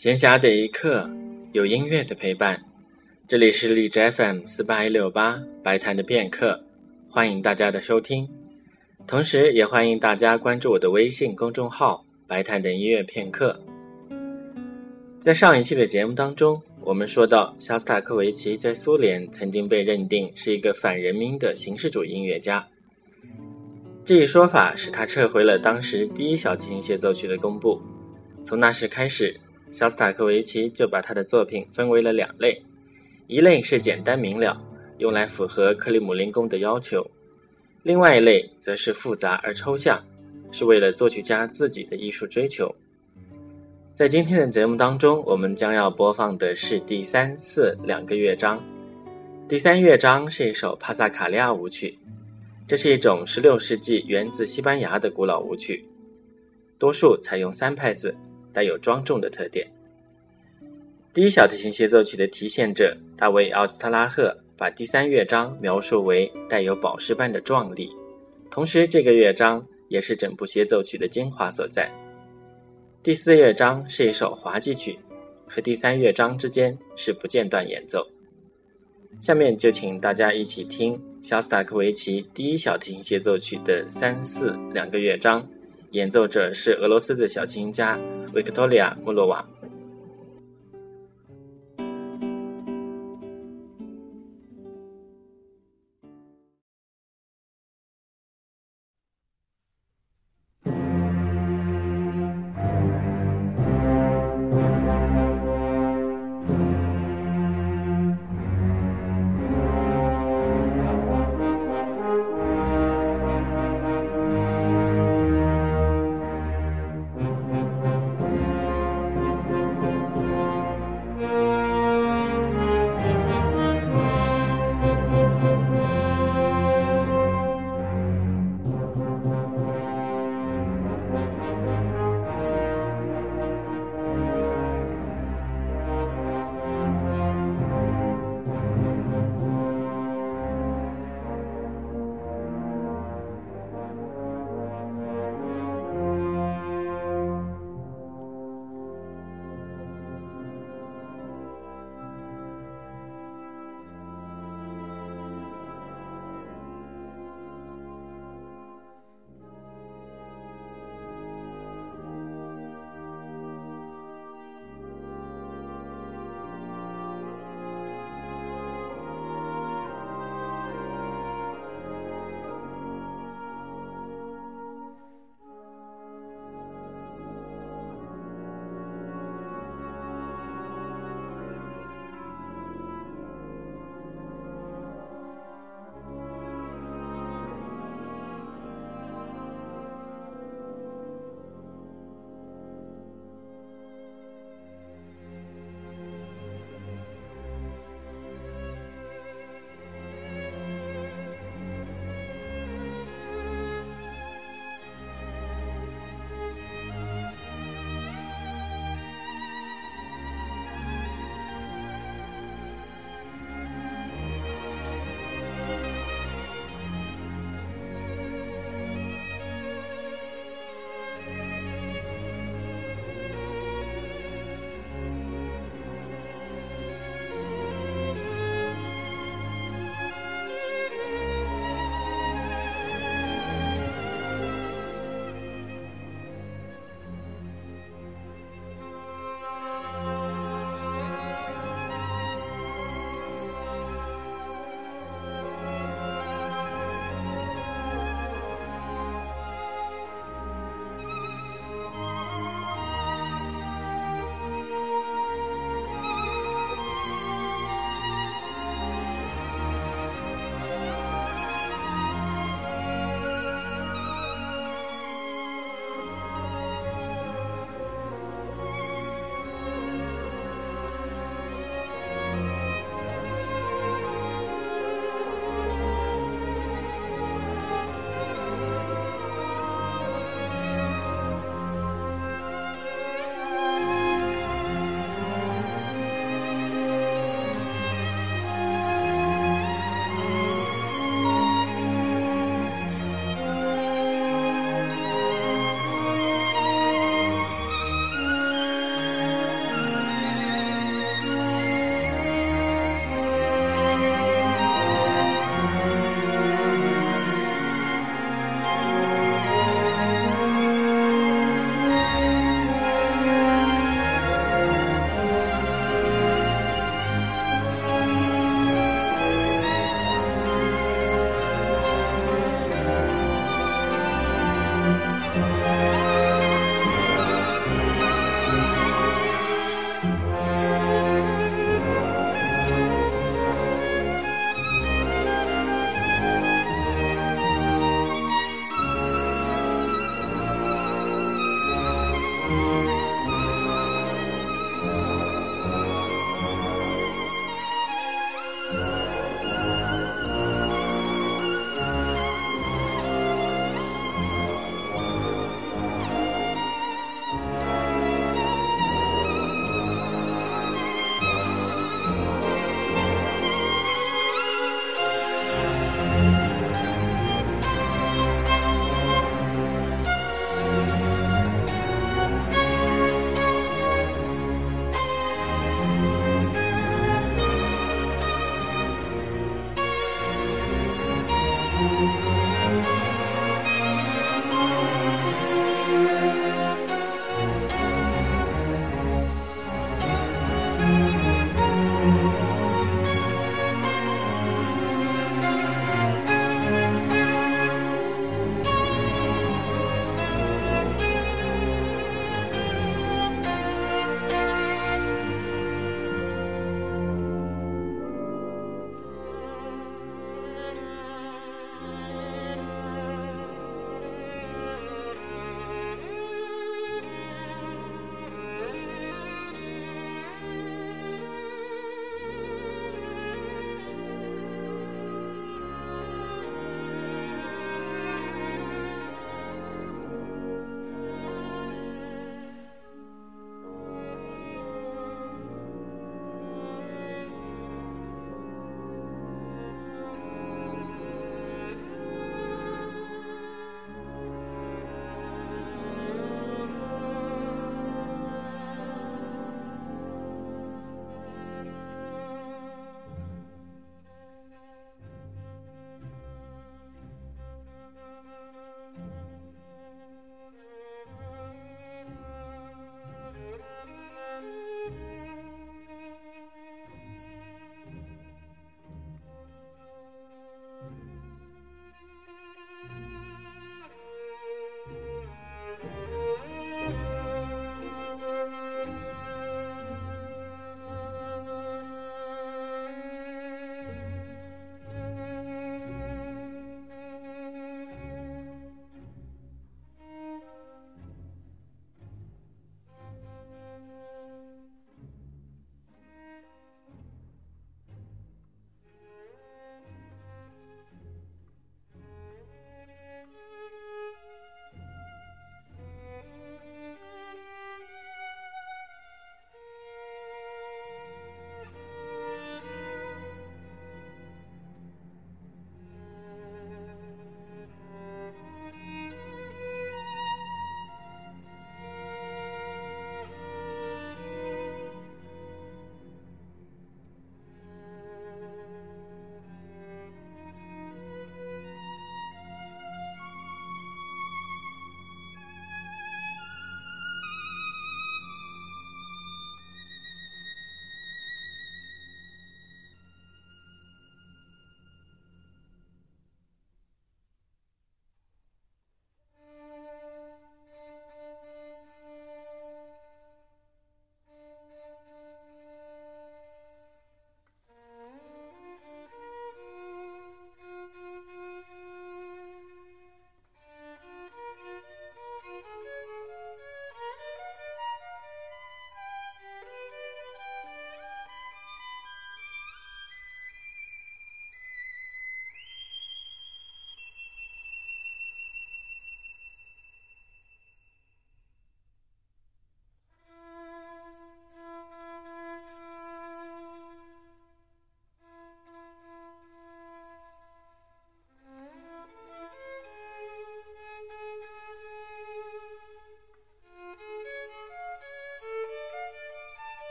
闲暇的一刻，有音乐的陪伴。这里是荔枝 FM 四八一六八白谈的片刻，欢迎大家的收听。同时，也欢迎大家关注我的微信公众号“白谈的音乐片刻”。在上一期的节目当中，我们说到肖斯塔科维奇在苏联曾经被认定是一个反人民的形式主义音乐家。这一说法使他撤回了当时第一小提琴协奏曲的公布。从那时开始，肖斯塔科维奇就把他的作品分为了两类：一类是简单明了，用来符合克里姆林宫的要求；另外一类则是复杂而抽象，是为了作曲家自己的艺术追求。在今天的节目当中，我们将要播放的是第三、四两个乐章。第三乐章是一首帕萨卡利亚舞曲，这是一种16世纪源自西班牙的古老舞曲，多数采用三拍子。带有庄重的特点。第一小提琴协奏曲的提献者大卫·奥斯特拉赫把第三乐章描述为带有宝石般的壮丽，同时这个乐章也是整部协奏曲的精华所在。第四乐章是一首滑稽曲，和第三乐章之间是不间断演奏。下面就请大家一起听肖斯塔科维奇第一小提琴协奏曲的三四两个乐章，演奏者是俄罗斯的小提琴家。维克托利亚·莫洛娃。